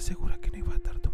segura que no iba a estar tu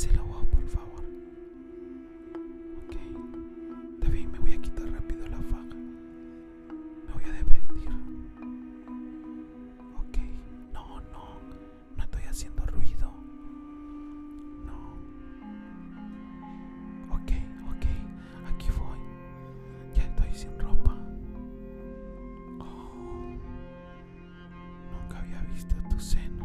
Hácelo vos, por favor. Ok. Está me voy a quitar rápido la faja. Me voy a despedir. Ok. No, no. No estoy haciendo ruido. No. Ok, ok. Aquí voy. Ya estoy sin ropa. Oh. Nunca había visto tu seno.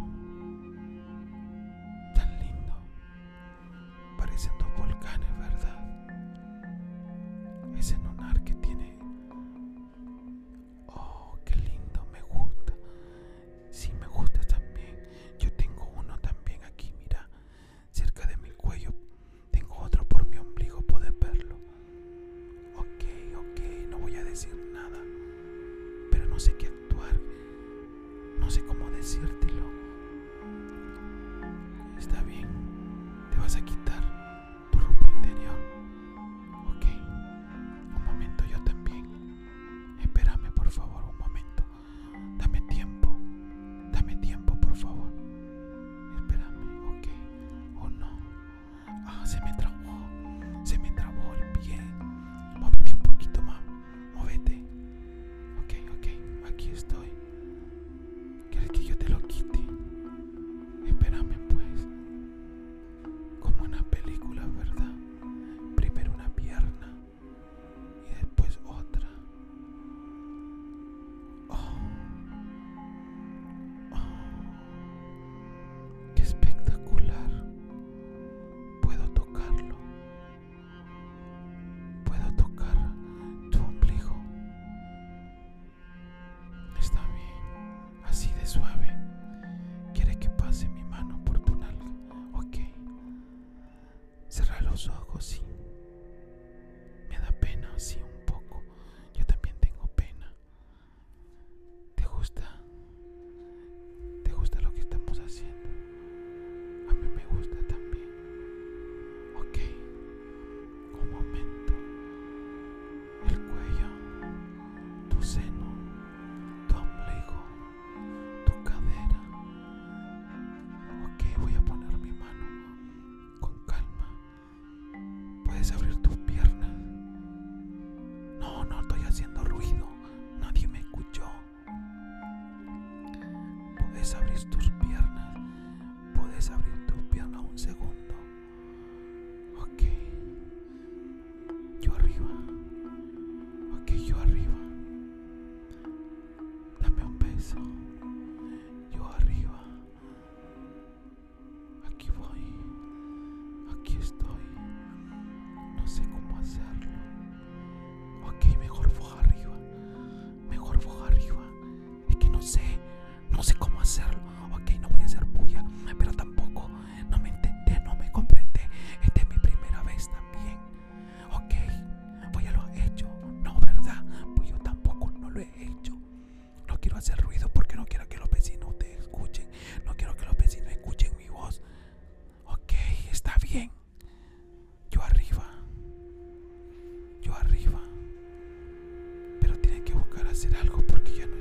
los ojos y ruido porque no quiero que los vecinos te escuchen. No quiero que los vecinos escuchen mi voz. Ok, está bien. Yo arriba. Yo arriba. Pero tienen que buscar hacer algo porque ya no.